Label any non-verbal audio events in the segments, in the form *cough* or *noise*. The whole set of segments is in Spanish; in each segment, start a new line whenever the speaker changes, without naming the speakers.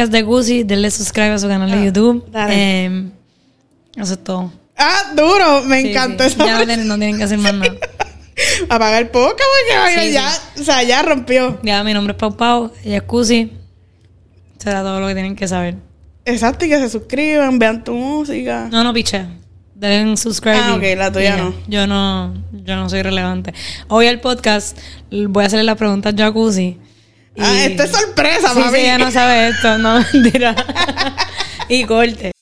podcast de Gucci, denle subscribe a su canal de
Ah,
YouTube.
dale.
Eh, eso es todo.
Ah, duro. Me
Sí,
encantó
sí.
esa
Ya no tienen, no tienen que hacer más *laughs* nada.
Apagar poca porque
Sí,
ya, o sea, ya rompió.
Ya, mi nombre es Pau Pau, ella es Gucci. Será todo lo que tienen que saber.
Exacto, y que se suscriban, vean tu música.
No, no, piche. Deben subscribe.
Ah, ok, la tuya no.
Yo no, yo no soy relevante. Hoy al podcast voy a hacerle las preguntas yo a
Ah,
Y-
esto es sorpresa,
Sí,
mami.
sí, ella no sabe esto, no, *laughs* mentira. y corte.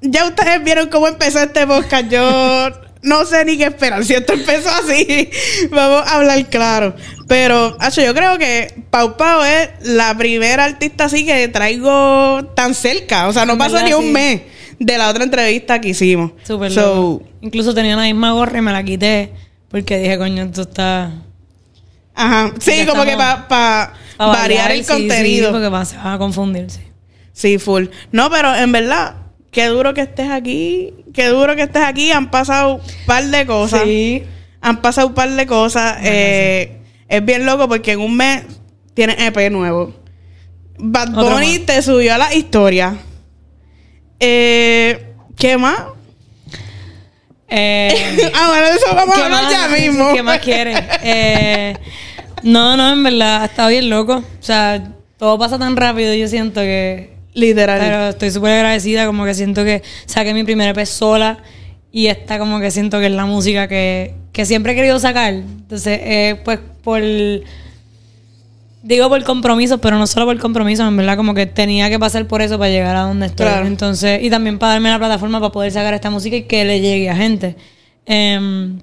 Ya ustedes vieron cómo empezó este podcast. Yo no sé ni qué esperar. Si esto empezó así, vamos a hablar claro. Pero, Acho, yo creo que Pau Pau es la primera artista así que traigo tan cerca. O sea, no
verdad,
ni un mes de la otra entrevista que hicimos.
Súper
So,
loco. Incluso tenía la misma gorra y me la quité porque dije, coño, esto está...
Ajá. Sí,
Ya
como que para
pa
variar el
sí,
contenido.
Sí, porque va- se van a confundir, sí.
Full. No, pero en verdad, qué duro que estés aquí. Qué duro que estés aquí. Han pasado un par de cosas.
Sí.
Han pasado un par de cosas. Eh, es bien loco porque en un mes tienes EP nuevo. Bad Bunny te subió a la historia. Eh, ¿Qué más?
Eh, *laughs*
ah, bueno, eso vamos a
¿Qué
hablar
más?
ya mismo.
¿Qué más quieres? Eh, no, no, en verdad, ha estado bien loco. O sea, todo pasa tan rápido, yo siento que...
Literal.
Pero estoy súper agradecida, como que siento que saqué mi primer EP sola y esta como que siento que es la música que, que siempre he querido sacar. Entonces, eh, pues por... Digo por compromiso, pero no solo por compromiso, en verdad como que tenía que pasar por eso para llegar a donde estoy.
Claro.
Entonces, y también para darme la plataforma para poder sacar esta música y que le llegue a gente. Em,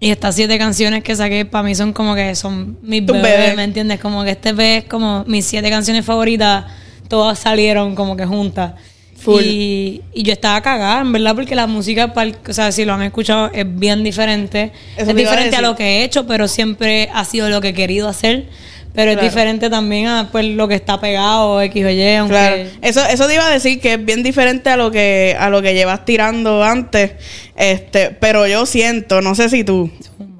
y estas siete canciones que saqué para mí son como que son mis bebés,
bebés.
¿me entiendes? Como que este EP es como mis siete canciones favoritas, todas salieron como que juntas.
Full.
Y, y yo estaba cagada, en verdad, porque la música, o sea, si lo han escuchado, es bien diferente.
Eso
es
a
diferente a,
decir.
lo que he hecho, pero siempre ha sido lo que he querido hacer. Pero
Claro.
es diferente también a pues, lo que está pegado, X o Y, aunque...
Claro. Eso, eso te iba a decir que es bien diferente a lo que, a lo que llevas tirando antes. Este, pero yo siento, no sé si tú,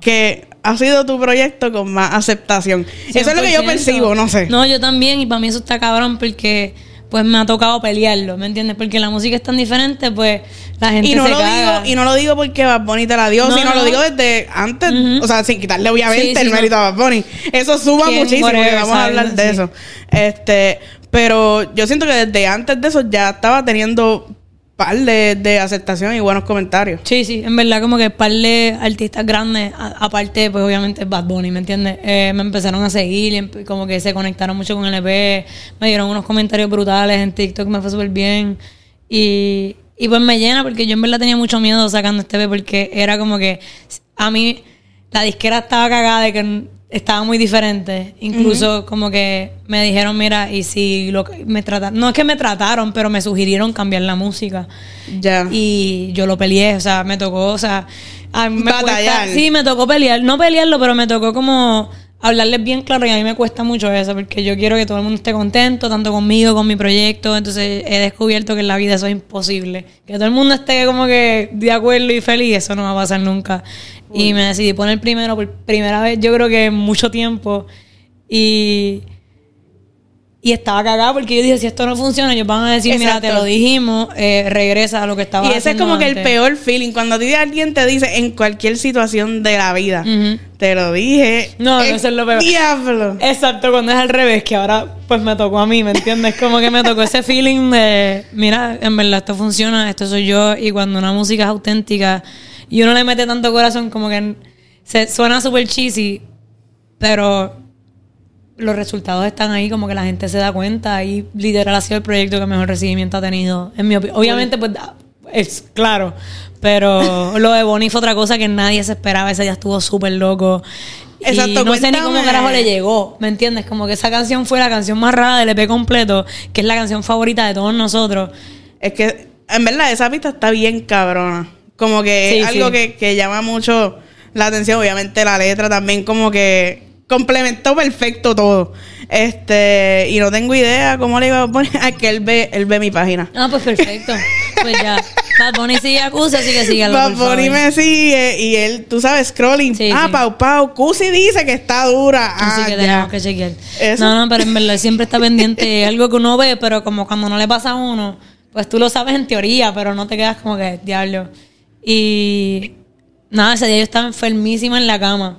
que ha sido tu proyecto con más aceptación. Eso es lo que yo
100%.
percibo, no sé.
No, yo también, y para mí eso está cabrón porque pues me ha tocado pelearlo, ¿me entiendes? Porque la música es tan diferente, pues la gente
y no
se
lo
caga.
digo, y no lo digo porque Bad Bunny te la dio,
No,
sino
no.
lo digo desde antes, o sea, sin quitarle obviamente
Sí, sí,
el
no.
mérito a Bad Bunny. Eso suma muchísimo, vamos a hablar de
Sí.
eso. Este, pero yo siento que desde antes de eso ya estaba teniendo par de, de aceptación y buenos comentarios.
Sí, sí, en verdad como que par de artistas grandes, aparte pues obviamente Bad Bunny, ¿me entiendes? Eh, me empezaron a seguir y empe- como que se conectaron mucho con el EP, me dieron unos comentarios brutales en TikTok, me fue súper bien y, y pues me llena porque yo en verdad tenía mucho miedo sacando este EP porque era como que a mí la disquera estaba cagada de que estaba muy diferente, incluso como que me dijeron, mira, y si lo me trataron, no es que me trataron, pero me sugirieron cambiar la música.
Ya.
Y yo lo peleé, o sea, me tocó, o sea, a mí me
Batallar.
cuesta- sí, me tocó pelear, no pelearlo, pero me tocó como hablarles bien claro y a mí me cuesta mucho eso, porque yo quiero que todo el mundo esté contento, tanto conmigo, con mi proyecto, entonces he descubierto que en la vida eso es imposible, que todo el mundo esté como que de acuerdo y feliz, eso no va a pasar nunca. Y me decidí poner primero por primera vez, yo creo que en mucho tiempo, y... Y estaba cagada porque yo dije, si esto no funciona, ellos van a decir, mira, te lo dijimos, eh, regresa a lo que estaba
Y ese es como que el peor feeling. Cuando a ti alguien te dice en cualquier situación de la vida, te lo dije.
No, no, es lo peor.
Diablo.
Exacto, cuando es al revés, que ahora pues me tocó a mí, ¿me entiendes? Como que me tocó ese feeling de, mira, en verdad esto funciona, esto soy yo, y cuando una música es auténtica y uno le mete tanto corazón, como que se suena súper cheesy, pero los resultados están ahí, como que la gente se da cuenta, y literal ha sido el proyecto que mejor recibimiento ha tenido, en mi opinión. Obviamente, pues es claro, pero lo de Bonnie fue otra cosa que nadie se esperaba, ese día estuvo súper loco.
Exacto,
y no sé ni cómo
cuéntame.
carajo le llegó, ¿me entiendes? Como que esa canción fue la canción más rara del EP completo, que es la canción favorita de todos nosotros.
Es que, en verdad, esa pista está bien cabrona. Como que
Sí,
algo
sí.
que, que llama mucho la atención. Obviamente, la letra también, como que complementó perfecto todo. Este, y no tengo idea cómo le iba a poner. *laughs* a que él ve, él ve mi página.
Ah, pues perfecto. Pues ya. *laughs* Bad Bunny sigue a Cusi, así que síguelo,
Bad. Bunny me sigue y él, tú sabes, scrolling.
Sí,
ah,
sí.
Pau Pau, Cusi dice que está dura.
Así
ah,
que
ya.
tenemos que chequear.
Eso.
No, no, pero en verdad siempre está pendiente. *laughs* Algo que uno ve, pero como cuando no le pasa a uno, pues tú lo sabes en teoría, pero no te quedas como que, diablo. Y nada, ese día yo estaba enfermísima en la cama.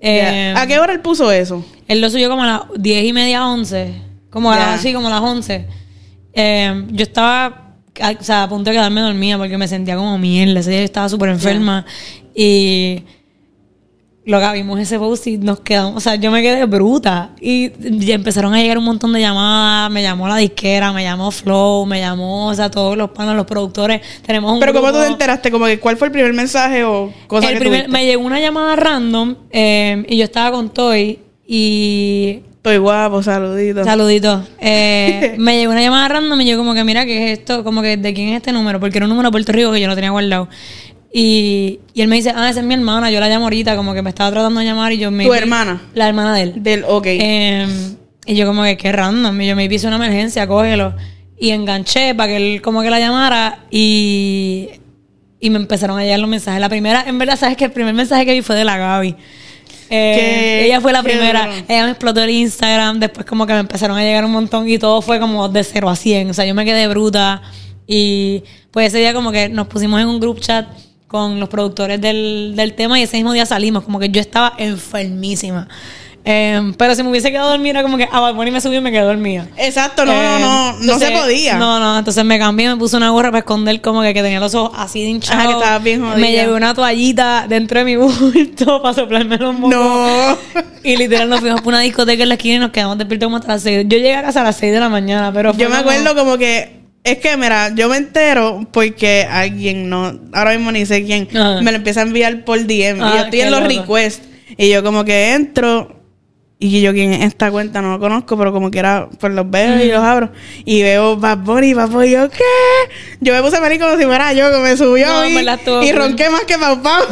Eh.
¿A qué hora él puso eso?
Él lo subió como a las 10 y media, 11. Como a las, así, como a las 11. Eh, yo estaba, a, o sea, a punto de quedarme dormida porque me sentía como mierda. Ese día yo estaba súper enferma. Y lo que vimos ese post y nos quedamos, o sea, yo me quedé bruta. Y empezaron a llegar un montón de llamadas. Me llamó la disquera, me llamó Flow, me llamó, o sea, todos los panos, los productores. Tenemos un
Pero ¿cómo tú te enteraste? Como que ¿cuál fue el primer mensaje o cosa
el
que
primer- me llegó una llamada random eh, y yo estaba con Toy y
Estoy guapo, saludito.
Saludito. Eh, *laughs* me llegó una llamada random y yo como que, mira, ¿qué es esto? Como que, ¿de quién es este número? Porque era un número de Puerto Rico que yo no tenía guardado. Y, y él me dice, ah, esa es mi hermana, yo la llamo ahorita, como que me estaba tratando de llamar y yo me...
¿Tu hermana?
La hermana de él.
Del, ok.
Eh, y yo como que, qué random. Y yo me hice una emergencia, cógelo. Y enganché para que él como que la llamara y... Y me empezaron a llegar los mensajes. La primera, en verdad, ¿sabes que El primer mensaje que vi fue de la Gaby. Eh, ella fue la primera. Ella me explotó el Instagram. Después como que me empezaron a llegar un montón y todo fue como de 0 a 100. O sea, yo me quedé bruta. Y pues ese día como que nos pusimos en un group chat con los productores del, del tema y ese mismo día salimos. Como que yo estaba enfermísima. Eh, pero si me hubiese quedado dormida, como que a Bad Bunny me subió y me quedé dormida.
Exacto, no,
Eh,
no, no, no
entonces,
se podía.
No, no, entonces me cambié, me puse una gorra para esconder como que, que tenía los ojos así de hinchados.
Ajá, que estabas bien jodida.
Me llevé una toallita dentro de mi *laughs* bulto para soplarme los mocos.
No.
Y literal nos fuimos por una discoteca en la esquina y nos quedamos despiertos como hasta las 6. Yo llegué a casa a las 6 de la mañana, pero fue
Yo me
como-
acuerdo como que es que mira, yo me entero porque alguien no, ahora mismo ni sé quién,
Ajá.
me lo empieza a enviar por DM y
Ah,
yo estoy en los
loco.
requests y yo como que entro y yo quién es esta cuenta no lo conozco, pero como quiera pues los veo y los abro y veo Bad Bunny, Bad Bunny, y yo ¿qué? Yo me puse a venir como si fuera yo que me subió
No,
y
cool.
ronqué más que Pau Pau.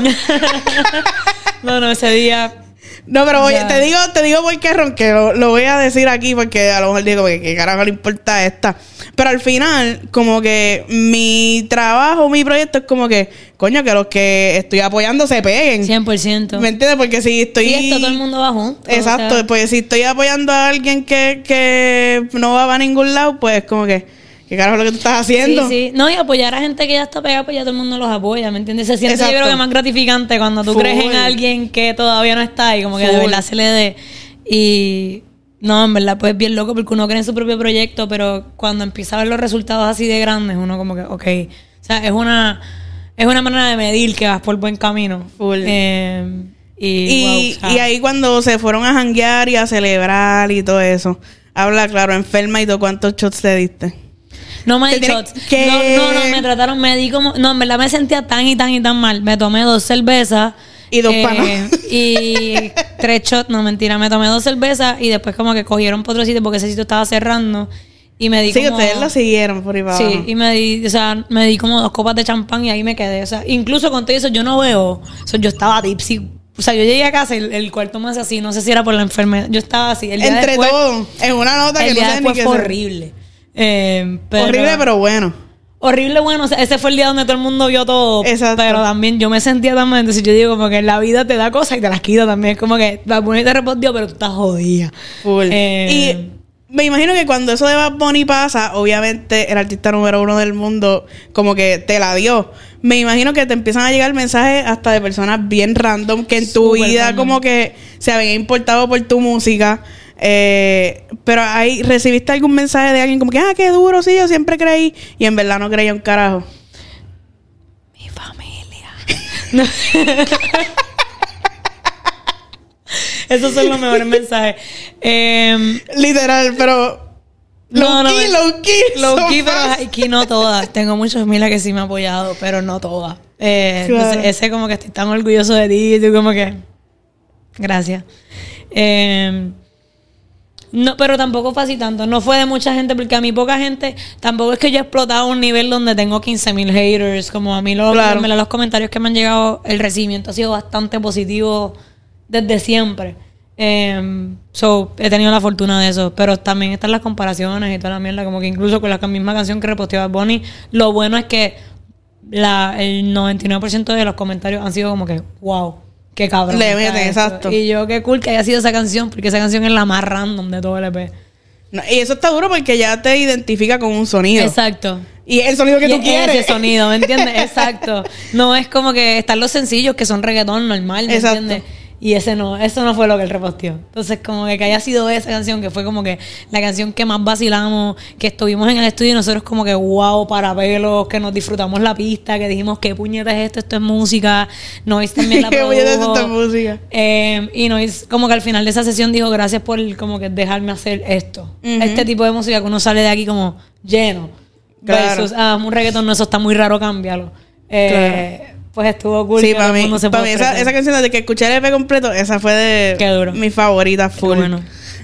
No, no, ese día.
No, pero oye, te digo, te digo por qué ronqué. Lo, lo voy a decir aquí porque a lo mejor digo que qué carajo le importa esta. Pero al final, como que mi trabajo, mi proyecto es como que, coño, que los que estoy apoyando se peguen.
100%.
¿Me entiendes? Porque si estoy.
Sí, esto todo el mundo va junto. o
Exacto,
sea,
pues si estoy apoyando a alguien que, que no va a ningún lado, pues como que, ¿qué carajo es lo que tú estás haciendo?
Sí, sí. No, y apoyar a gente que ya está pegada, pues ya todo el mundo los apoya, ¿me entiendes? Se siente,
Exacto.
yo creo que más gratificante cuando tú
Full.
crees en alguien que todavía no está y como que de
Full.
verdad se le dé. Y no, en verdad, pues es bien loco porque uno cree en su propio proyecto, pero cuando empieza a ver los resultados así de grandes, uno como que, ok. O sea, es una, es una manera de medir que vas por buen camino.
Full.
Eh, y,
Y,
wow,
y ahí cuando se fueron a janguear y a celebrar y todo eso, habla claro, enferma y todo, ¿cuántos shots te diste?
No me di shots.
que-
No, no, no, me trataron, me di como. No, en verdad me sentía tan y tan y tan mal. Me tomé dos cervezas.
Y dos
eh,
panas.
Y tres shots, no mentira. Me tomé dos cervezas y después, como que cogieron por otro sitio porque ese sitio estaba cerrando. Y me di
Sí,
como.
ustedes lo siguieron por ahí para
Sí,
abajo.
y me di, o sea, me di como dos copas de champán y ahí me quedé. O sea, incluso con todo eso yo no veo. O sea, yo estaba tipsy. O sea, yo llegué a casa y el, el cuarto más así, no sé si era por la enfermedad. Yo estaba así. El día
Entre
después,
todo, en una nota
el
que
día
no sé ni
después
qué
fue horrible. Eh, pero-
Horrible, pero bueno.
Horrible, bueno, o sea, ese fue el día donde todo el mundo vio todo.
Exacto.
Pero también yo me sentía tan mal. Entonces yo digo, como que la vida te da cosas y te las quita también. Es como que la Bunny te respondió, pero tú estás jodida.
Full.
Eh,
Y me imagino que cuando eso de Bad Bunny pasa, obviamente el artista número uno del mundo como que te la dio. Me imagino que te empiezan a llegar mensajes hasta de personas bien random que en tu vida
random.
como que se habían importado por tu música. Eh, pero ahí recibiste algún mensaje de alguien como que, ah, qué duro, sí, yo siempre creí. Y en verdad no creía un carajo.
Mi familia. No. Esos son los mejores mensajes. Eh,
Literal, pero...
No,
low
no,
key,
me-
low key.
Low key, pero key no todas. Tengo muchas familias que sí me han apoyado, pero no todas. Eh,
Claro.
entonces, ese como que estoy tan orgulloso de ti y tú como que... Gracias. Eh, no, pero tampoco fue así tanto. No fue de mucha gente, porque a mí poca gente... Tampoco es que yo he explotado a un nivel donde tengo 15 mil haters. Como a mí los,
Claro.
los comentarios que me han llegado, el recibimiento ha sido bastante positivo desde siempre. Eh, so, he tenido la fortuna de eso. Pero también están las comparaciones y toda la mierda. Como que incluso con la misma canción que reposteó Bad Bunny, lo bueno es que la, el 99% de los comentarios han sido como que, wow, qué cabrón.
Le
está
meten,
esto".
exacto.
Y yo, qué cool que haya sido esa canción, porque esa canción es la más random de todo el EP.
No, y eso está duro porque ya te identifica con un sonido.
Exacto.
Y el sonido que
Y
tú
es
quieres.
Ese sonido, ¿me entiendes? *laughs* Exacto. No es como que están los sencillos que son reggaetón normal, ¿me
Exacto.
entiendes? Y ese no, eso no fue lo que él reposteó. Entonces, como que, que haya sido esa canción, que fue como que la canción que más vacilamos, que estuvimos en el estudio y nosotros como que wow, para pelos, que nos disfrutamos la pista, que dijimos, qué puñeta es esto, esto es música, Noise *laughs* también la
Qué puñeta es
produjo.
música.
Eh, y Noise como que al final de esa sesión dijo, gracias por como que dejarme hacer esto. Este tipo de música que uno sale de aquí como lleno.
Claro.
Versus, ah, un reggaetón, no, eso está muy raro, cámbialo. Eh, Pues estuvo cool.
Sí, para mí,
se
para mí esa, canción desde que escuché el EP completo, esa fue de
Qué duro.
mi favorita full.
bueno.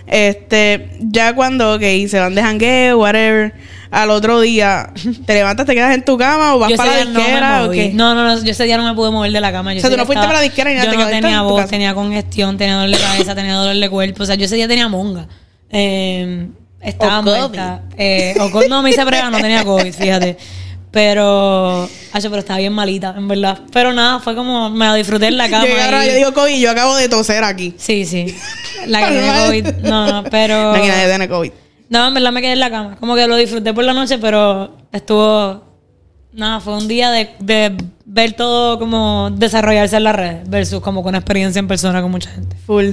Este, ya cuando, ok, se van de jangueo, whatever, al otro día, *laughs* ¿te levantas, te quedas en tu cama o vas
Yo
para la
día no
disquera o qué?
No, no, no, yo ese día no me pude mover de la cama. Yo
O sea, tú no fuiste para la disquera ni nada,
Yo no tenía voz, tenía congestión, tenía dolor de *laughs* cabeza, tenía dolor de cuerpo. O sea, yo ese día tenía monga. Eh, estaba
O COVID.
muerta. Eh, o co- no, me hice prueba, no tenía COVID, fíjate. *laughs* Pero, pero estaba bien malita, en verdad. Pero nada, fue como, me la disfruté en la *laughs* cama. Y-
yo digo COVID, yo acabo de toser aquí.
Sí, sí. *laughs* La que tiene COVID. No, no, pero.
No, que nadie tiene COVID.
No, en verdad me quedé en la cama. Como que lo disfruté por la noche, pero estuvo. Nada, fue un día de, de ver todo como desarrollarse en las redes versus como con experiencia en persona con mucha gente.
Full.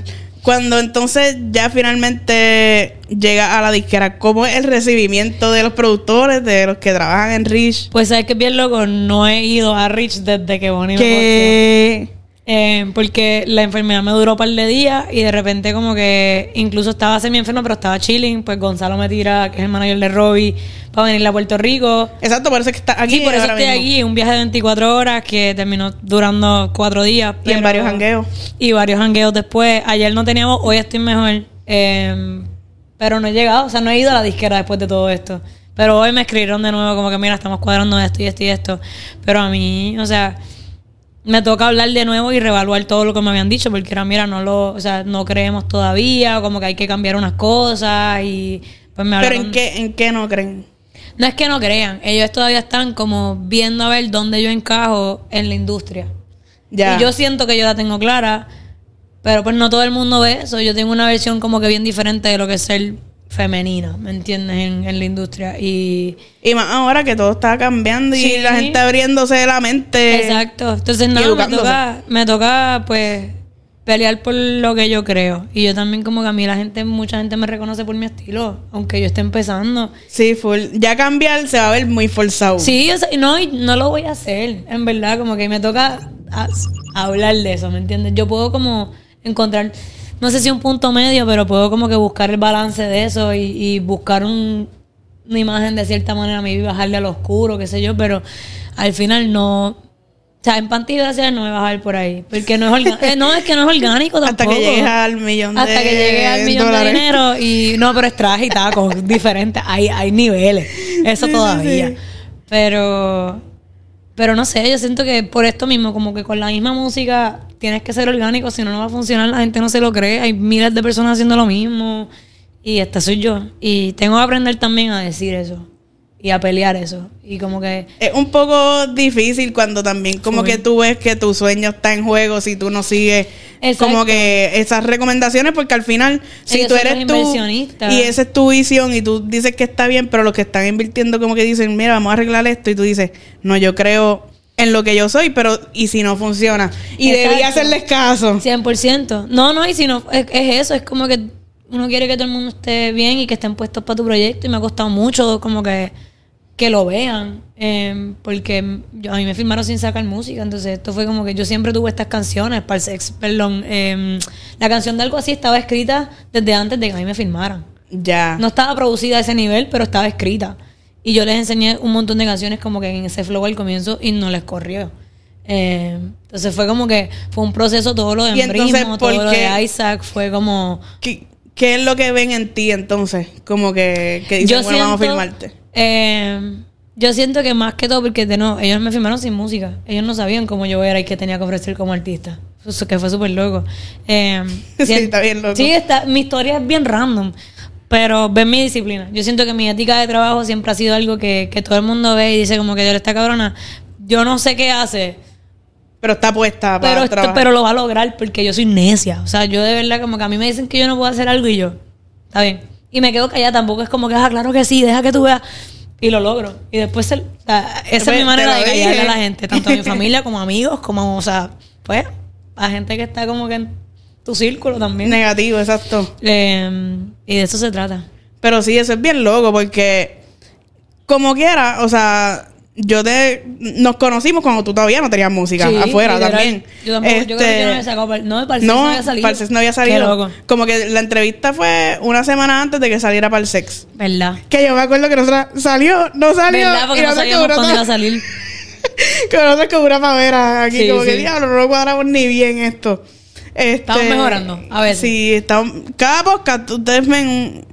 Cuando entonces ya finalmente llega a la disquera, ¿cómo es el recibimiento de los productores, de los que trabajan en Rich?
Pues sabes que bien loco, no he ido a Rich desde que Bonnie.
Que
Eh, porque la enfermedad me duró un par de días y de repente como que incluso estaba semi enfermo pero estaba chilling, pues Gonzalo me tira, que es el manager de Robbie, para venir a Puerto Rico.
Exacto, por eso es que está aquí.
Sí, por eso estoy
mismo.
aquí, un viaje de 24 horas que terminó durando cuatro días.
Y en varios jangueos.
Y varios jangueos después. Ayer no teníamos, hoy estoy mejor. Eh, pero no he llegado, o sea, no he ido a la disquera después de todo esto. Pero hoy me escribieron de nuevo como que, mira, estamos cuadrando esto y esto y esto. Pero a mí, o sea, me toca hablar de nuevo y reevaluar todo lo que me habían dicho, porque era, mira, no lo, o sea, no creemos todavía, como que hay que cambiar unas cosas y pues me
Pero
hablaron-
¿en qué, ¿en qué no creen?
no es que no crean, ellos todavía están como viendo a ver dónde yo encajo en la industria.
Ya.
Y yo siento que yo la tengo clara, pero pues no todo el mundo ve eso. Yo tengo una versión como que bien diferente de lo que es ser femenina, ¿me entiendes? En, en la industria. Y
Y más ahora que todo está cambiando y la gente abriéndose la mente.
exacto. Entonces nada, me toca, me toca pues pelear por lo que yo creo. Y yo también como que a mí la gente, mucha gente me reconoce por mi estilo, aunque yo esté empezando.
Sí, full. Ya cambiar se va a ver muy forzado.
Sí, o sea, no, no lo voy a hacer, en verdad, como que me toca a- hablar de eso, ¿me entiendes? Yo puedo como encontrar, no sé si un punto medio, pero puedo como que buscar el balance de eso y, y buscar un- una imagen de cierta manera, maybe bajarle al oscuro, qué sé yo, pero al final no... O sea, en panty gracias no me va a bajar por ahí, porque no es orgánico. no, es que no es orgánico *laughs*
Hasta
tampoco.
que llegues al millón de
Hasta que llegue al millón
dólares.
de dinero y no, pero es traje y taco, *laughs* diferente, hay, hay niveles, eso
sí,
todavía.
sí.
Pero, pero no sé, yo siento que por esto mismo, como que con la misma música tienes que ser orgánico, si no, no va a funcionar, la gente no se lo cree, hay miles de personas haciendo lo mismo y esta soy yo. Y tengo que aprender también a decir eso y a pelear eso. Y como que...
Es un poco difícil cuando también como que tú ves que tu sueño está en juego si tú no sigues
Exacto.
como que esas recomendaciones porque al final si
Ellos
tú eres tú y esa es tu visión y tú dices que está bien pero los que están invirtiendo como que dicen mira vamos a arreglar esto y tú dices no yo creo en lo que yo soy pero y si no funciona y
Exacto.
debí hacerles caso
100%. No, no, y si no, es, es eso, es como que uno quiere que todo el mundo esté bien y que estén puestos para tu proyecto y me ha costado mucho como que, que lo vean, eh, porque yo, a mí me firmaron sin sacar música, entonces esto fue como que yo siempre tuve estas canciones, para el sex, perdón, eh, la canción de algo así estaba escrita desde antes de que a mí me firmaran.
ya
No estaba producida a ese nivel, pero estaba escrita. Y yo les enseñé un montón de canciones como que en ese flow al comienzo y no les corrió. Eh, entonces fue como que fue un proceso, todo lo de
¿por
todo lo de Isaac, fue como...
¿Qué, qué es lo que ven en ti entonces? Como que, que dicen,
yo
bueno, vamos a filmarte.
eh, yo siento que más que todo, porque de no, ellos me firmaron sin música. Ellos no sabían cómo yo era y qué tenía que ofrecer como artista. Eso que fue súper loco. *laughs* Eh,
Sí, está bien loco.
Sí, está, mi historia es bien random. Pero ven mi disciplina. Yo siento que mi ética de trabajo siempre ha sido algo que, que todo el mundo ve y dice como que yo esta cabrona yo no sé qué hace,
Pero está puesta para
pero,
trabajar.
pero lo va a lograr porque yo soy necia. O sea, yo de verdad como que a mí me dicen que yo no puedo hacer algo y yo, está bien. Y me quedo callada, tampoco es como que, ah, claro que sí, deja que tú veas. Y lo logro. Y después, se- o sea, esa es mi manera de callarle a la gente, tanto a mi *laughs* familia como amigos, como, o sea, pues, a gente que está como que en tu círculo también.
Negativo, exacto.
Eh, y de eso se trata.
Pero sí, eso es bien loco porque, como quiera, o sea, yo te. Nos conocimos cuando tú todavía no tenías música
Sí,
afuera
literal.
también.
Yo tampoco, yo creo que yo no había sacado. par- No, para el
no,
no había salido.
Parsex no había salido.
Qué loco.
Como que la entrevista fue una semana antes de que saliera Parsex.
¿Verdad?
Que yo me acuerdo que nosotras salió, no salió.
¿Verdad? Porque
y
no sabíamos cuándo iba a salir. *laughs*
que nosotras como una pavera aquí,
Sí,
como que diablo, no lo cuadramos ni bien esto. Este,
Estamos mejorando, a veces.
Sí, estamos, cada podcast ustedes ven un,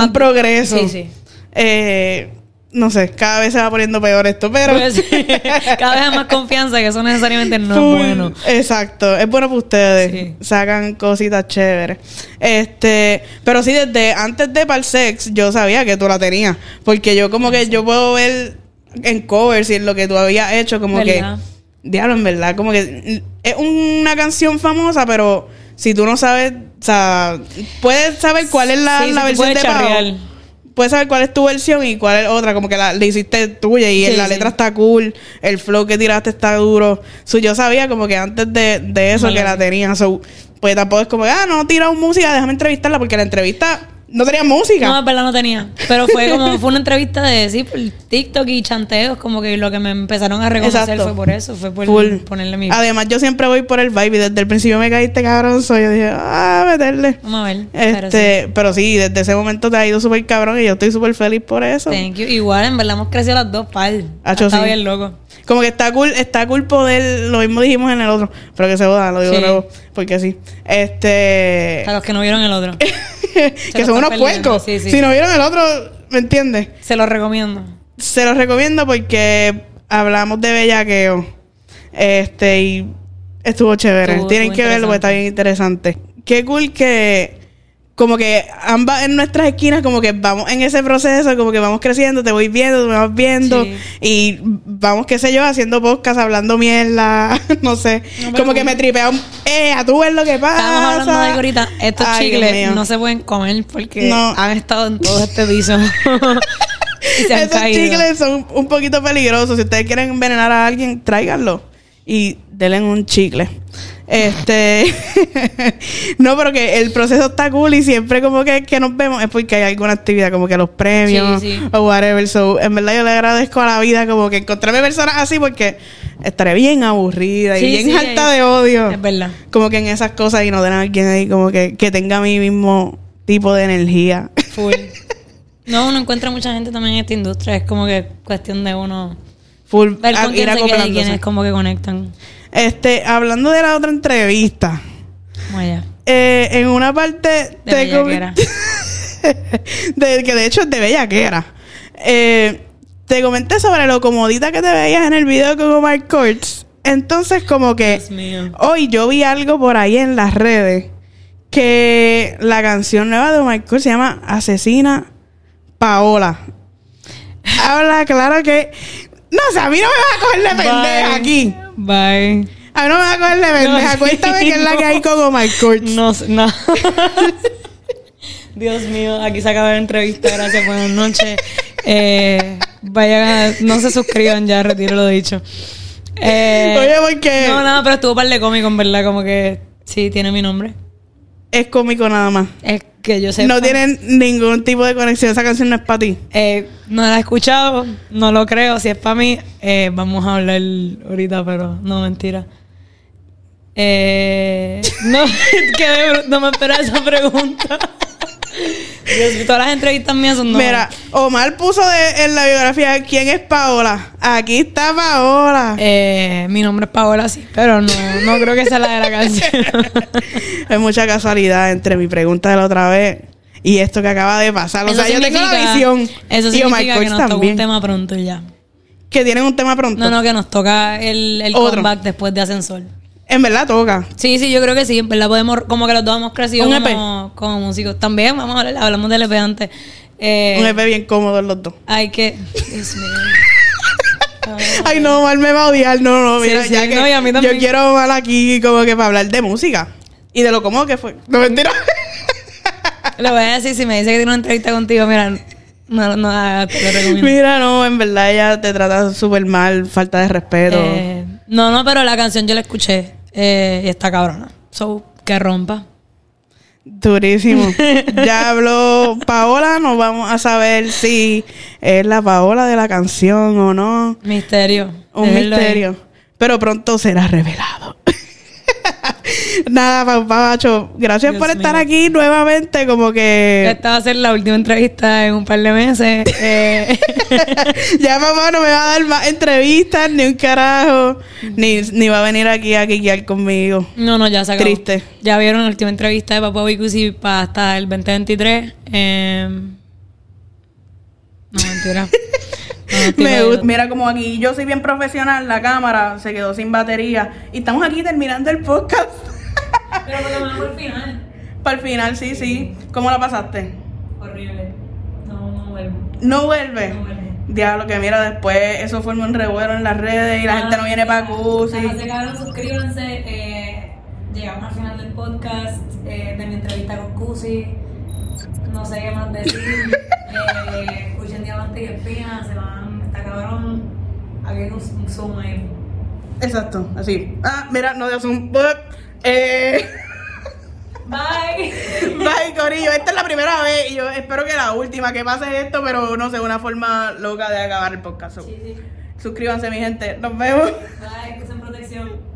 un progreso.
Sí, sí.
Eh, no sé, cada vez se va poniendo peor esto, pero.
Pues, sí. *laughs* Cada vez hay más confianza que eso necesariamente no
Full.
es bueno.
Exacto, es bueno para ustedes.
Sí.
Sacan cositas chéveres. Este, pero sí, desde antes de Parsex, yo sabía que tú la tenías. Porque yo, como que yo puedo ver en covers y en lo que tú habías hecho, como
¿Verdad?
que. Diablo, en verdad, como que es una canción famosa, pero si tú no sabes, o sea, puedes saber cuál es la,
Sí,
la versión de Pau. Puedes saber cuál es tu versión y cuál es otra, como que la, hiciste tuya y
Sí,
la
sí.
letra está cool, el flow que tiraste está duro. So, yo sabía como que antes de, de eso
Vale.
que la tenía. So, pues tampoco es como, ah, no, tira un música, déjame entrevistarla, porque la entrevista no tenía música.
No, es verdad, no tenía. Pero fue como, fue una entrevista de, sí, por TikTok y chanteos, como que lo que me empezaron a reconocer
Exacto.
fue por eso, fue por
Full.
ponerle mi...
Además, yo siempre voy por el vibe y desde el principio me caíste cabrón, soy yo dije, ah, meterle.
Vamos a ver. pero sí.
Este, pero sí, desde ese momento te ha ido súper cabrón y yo estoy súper feliz por eso.
Thank you. Igual, en verdad, hemos crecido las dos par. Está
sí.
bien loco.
Como que está cool, está cool poder, lo mismo dijimos en el otro, pero que se joda, lo digo
Sí.
de nuevo, porque sí. Este,
Para los que no vieron el otro. *laughs*
que son unos
perdiendo,
puercos.
sí, sí.
Si no vieron el otro, ¿me entiendes?
Se los recomiendo.
Se los recomiendo porque hablamos de bellaqueo. Este, y estuvo chévere.
Estuvo-
Tienen
estuvo
que verlo porque está bien interesante. Qué cool que, como que ambas en nuestras esquinas, como que vamos en ese proceso, como que vamos creciendo, te voy viendo, tú me vas viendo.
Sí.
Y vamos, qué sé yo, haciendo podcast, hablando mierda, *laughs* no sé.
No,
como que me tripea un, eh, a tú ver lo que pasa.
Estábamos hablando de algo ahorita. Estos
Ay,
chicles no se pueden comer porque
No.
han estado en todo este piso. *laughs* y se han
Esos
caído.
chicles son un poquito peligrosos. Si ustedes quieren envenenar a alguien, tráiganlo y denle un chicle. Este. *laughs* no, pero que el proceso está cool y siempre como que, que nos vemos es porque hay alguna actividad, como que los premios
Sí, sí.
o whatever. So, en verdad yo le agradezco a la vida como que encontrarme personas así porque estaré bien aburrida y bien harta de odio.
Es verdad.
Como que en esas cosas y no den a alguien ahí como que, que tenga mi mismo tipo de energía.
Full. *laughs* No, uno encuentra mucha gente también en esta industria. Es como que cuestión de uno
Full
ver
a-
con quién
ir
se queda y
acoplándose.
quiénes como que conectan.
Este, hablando de la otra entrevista, eh, en una parte
De
te com-
bellaquera. *laughs*
de, que de hecho es de bellaquera. Eh, te comenté sobre lo comodita que te veías en el video con Omar Courts. Entonces, como que hoy yo vi algo por ahí en las redes que la canción nueva de Omar Courtz se llama Asesina Paola. Habla claro que. No sé, a mí no me vas a coger de pendeja
Bye.
aquí.
Bye.
A mí no me vas a coger de pendeja.
sí.
Cuéntame qué es la que hay con Courtz.
No, no. *laughs* Dios mío, aquí se acaba la entrevista. Gracias, buenas noches. Eh, vayan a, no se suscriban ya, retiro lo dicho. Eh,
Oye, porque
no, nada, pero estuvo par de cómico, en verdad, como que sí, tiene mi nombre.
Es cómico nada más.
Es que yo sé.
No tienen ningún tipo de conexión. Esa canción no es para ti.
Eh, no la he escuchado, no lo creo. Si es para mí, eh, vamos a hablar ahorita, pero no, mentira. Eh, *laughs* no, que no me esperaba esa pregunta. Dios todas las entrevistas mías son no.
Mira, Omar puso de- en la biografía quién es Paola. Aquí está Paola.
Eh, mi nombre es Paola, sí, pero no, no creo que sea la de la canción. *laughs*
Hay mucha casualidad entre mi pregunta de la otra vez y esto que acaba de pasar. O sea, yo tengo la
significa-
visión.
Eso
y Omar
significa que nos toca un tema pronto y ya.
Que tienen un tema pronto.
No, no, que nos toca el, el comeback después de Ascensor.
En verdad toca.
Sí, sí, yo creo que sí. En verdad podemos, como que los dos hemos crecido
Un EP.
como, como músicos. También, vamos a hablar, hablamos del EP antes. Eh,
Un EP bien cómodo los dos.
Hay que. Dios mío. *laughs*
Ay, no, mal me va a odiar. No, no, mira,
sí,
ya que
no, y a mí
yo quiero mal aquí como que para hablar de música. Y de lo cómodo que fue. No, mentira. *laughs*
Le voy a decir, si me dice que tiene una entrevista contigo, mira, no, no te lo recomiendo.
Mira, no, en verdad ella te trata súper mal, falta de respeto.
Eh, no, no, pero la canción yo la escuché eh, y está cabrona. So, que rompa.
Durísimo. *laughs* ya habló Paola, nos vamos a saber si es la Paola de la canción o no.
Misterio.
Un
ahí.
misterio. Pero pronto será revelado. *laughs* Nada, Papacho. Gracias
Dios
por estar
mío.
aquí nuevamente. Como que.
Esta va a ser la última entrevista en un par de meses. Eh, *laughs*
ya papá no me va a dar más entrevistas, ni un carajo. Ni, ni va a venir aquí a quiquear conmigo.
no, no, ya se acabó.
Triste.
Ya vieron la última entrevista de Papá Vicusi para hasta el 2023. Eh, no, mentira. *laughs* No, mentira.
Me gusta. Mira como aquí yo soy bien profesional, la cámara se quedó sin batería. Y estamos aquí terminando el podcast.
Pero por lo menos por el final.
Para el final, sí, sí. ¿Cómo la pasaste?
Horrible. No, no vuelvo.
No vuelve.
No vuelve.
Diablo, que mira, después eso forma un revuelo en las redes y la gente no viene para Cusi.
Nada, se cabrón, suscríbanse. Eh, llegamos al final del podcast eh, de mi entrevista con Cusi. No sé qué más decir. *laughs* eh, escuchen Diamante y Espina, se van, está cabrón. Hay un, un zoom ahí.
Exacto, así. Ah, mira, no de un. Eh.
Bye. *laughs*
Bye, Corillo. Esta es la primera vez y yo espero que la última que pase esto, pero no sé, una forma loca de acabar el podcast.
Sí, sí.
Suscríbanse, mi gente. Nos vemos.
Bye, que protección.